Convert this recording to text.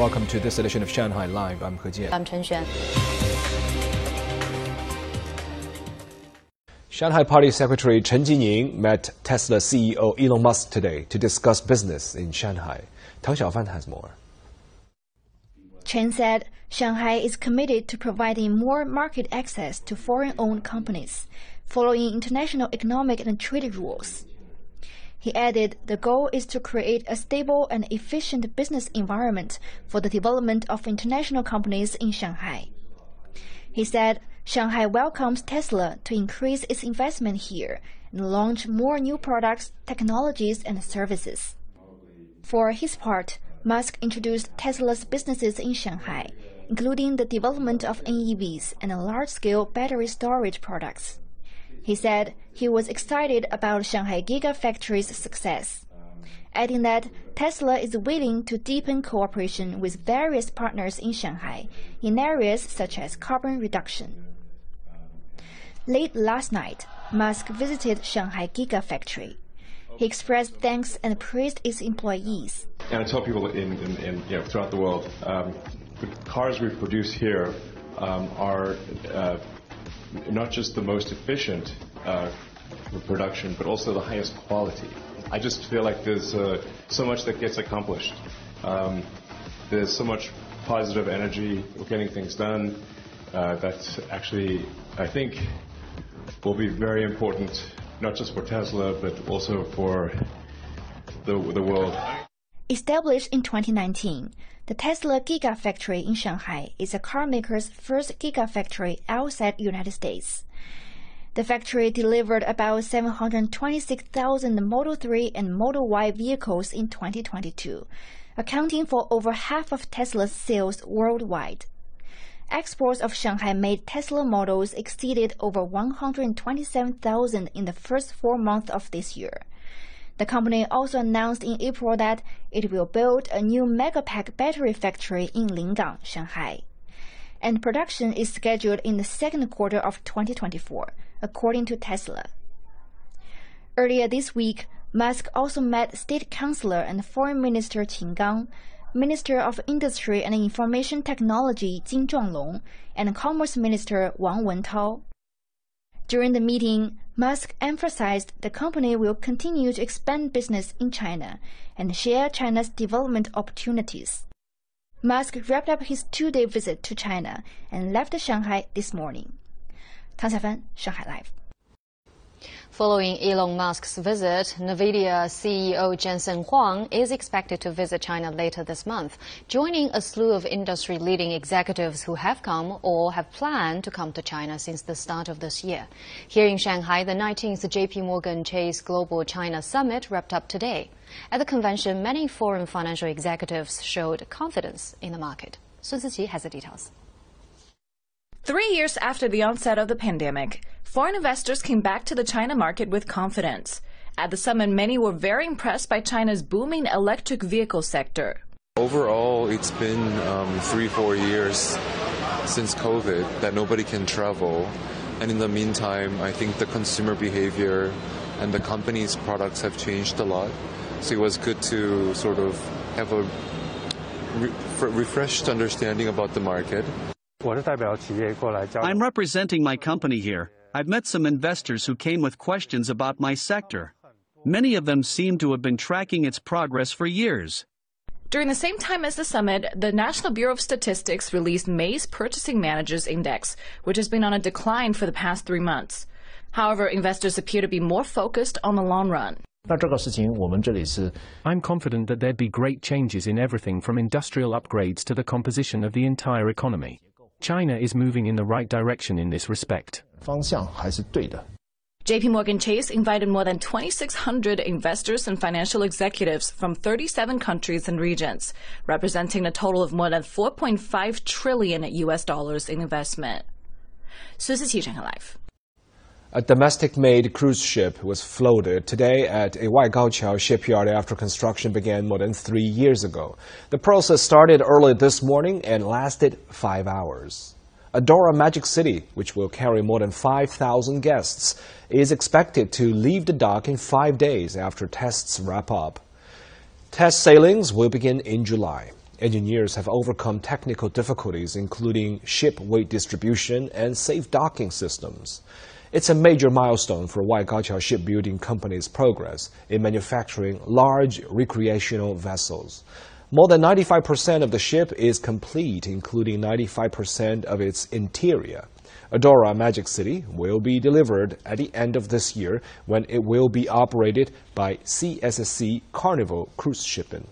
Welcome to this edition of Shanghai Live. I'm He Jian. I'm Chen Xuan. Shanghai Party Secretary Chen Jining met Tesla CEO Elon Musk today to discuss business in Shanghai. Tang Xiaofan has more. Chen said Shanghai is committed to providing more market access to foreign owned companies, following international economic and trade rules. He added the goal is to create a stable and efficient business environment for the development of international companies in Shanghai. He said Shanghai welcomes Tesla to increase its investment here and launch more new products, technologies, and services. For his part, Musk introduced Tesla's businesses in Shanghai, including the development of NEVs and large-scale battery storage products. He said he was excited about Shanghai Gigafactory's success, adding that Tesla is willing to deepen cooperation with various partners in Shanghai in areas such as carbon reduction. Late last night, Musk visited Shanghai Gigafactory. He expressed thanks and praised its employees. And I tell people in, in, in you know, throughout the world, um, the cars we produce here um, are uh, not just the most efficient uh, production, but also the highest quality. I just feel like there's uh, so much that gets accomplished. Um, there's so much positive energy, we're getting things done. Uh, that actually, I think, will be very important, not just for Tesla, but also for the, the world. Established in 2019, the Tesla Gigafactory in Shanghai is a carmaker's first gigafactory outside United States. The factory delivered about 726,000 Model 3 and Model Y vehicles in 2022, accounting for over half of Tesla's sales worldwide. Exports of Shanghai-made Tesla models exceeded over 127,000 in the first four months of this year. The company also announced in April that it will build a new Megapack battery factory in Lingang, Shanghai. And production is scheduled in the second quarter of 2024, according to Tesla. Earlier this week, Musk also met State Councilor and Foreign Minister Qin Gang, Minister of Industry and Information Technology Jin Zhuanglong, and Commerce Minister Wang Wentao. During the meeting, Musk emphasized the company will continue to expand business in China and share China's development opportunities. Musk wrapped up his two-day visit to China and left Shanghai this morning. Tang Xiaofan, Shanghai Live. Following Elon Musk's visit, NVIDIA CEO Jensen Huang is expected to visit China later this month, joining a slew of industry leading executives who have come or have planned to come to China since the start of this year. Here in Shanghai, the 19th JP Morgan Chase Global China Summit wrapped up today. At the convention, many foreign financial executives showed confidence in the market. Sun Ziqi has the details. Three years after the onset of the pandemic, foreign investors came back to the China market with confidence. At the summit, many were very impressed by China's booming electric vehicle sector. Overall, it's been um, three, four years since COVID that nobody can travel. And in the meantime, I think the consumer behavior and the company's products have changed a lot. So it was good to sort of have a re- refreshed understanding about the market. I'm representing my company here. I've met some investors who came with questions about my sector. Many of them seem to have been tracking its progress for years. During the same time as the summit, the National Bureau of Statistics released May's Purchasing Managers Index, which has been on a decline for the past three months. However, investors appear to be more focused on the long run. I'm confident that there'd be great changes in everything from industrial upgrades to the composition of the entire economy. China is moving in the right direction in this respect. JP Morgan Chase invited more than 2,600 investors and financial executives from 37 countries and regions, representing a total of more than 4.5 trillion US dollars in investment. Su Siqi, Shanghai Live. A domestic-made cruise ship was floated today at a Waigaoqiao shipyard after construction began more than three years ago. The process started early this morning and lasted five hours. Adora Magic City, which will carry more than 5,000 guests, is expected to leave the dock in five days after tests wrap up. Test sailings will begin in July. Engineers have overcome technical difficulties, including ship weight distribution and safe docking systems. It's a major milestone for Waigaoqiao Shipbuilding Company's progress in manufacturing large recreational vessels. More than 95% of the ship is complete, including 95% of its interior. Adora Magic City will be delivered at the end of this year when it will be operated by CSSC Carnival Cruise Shipping.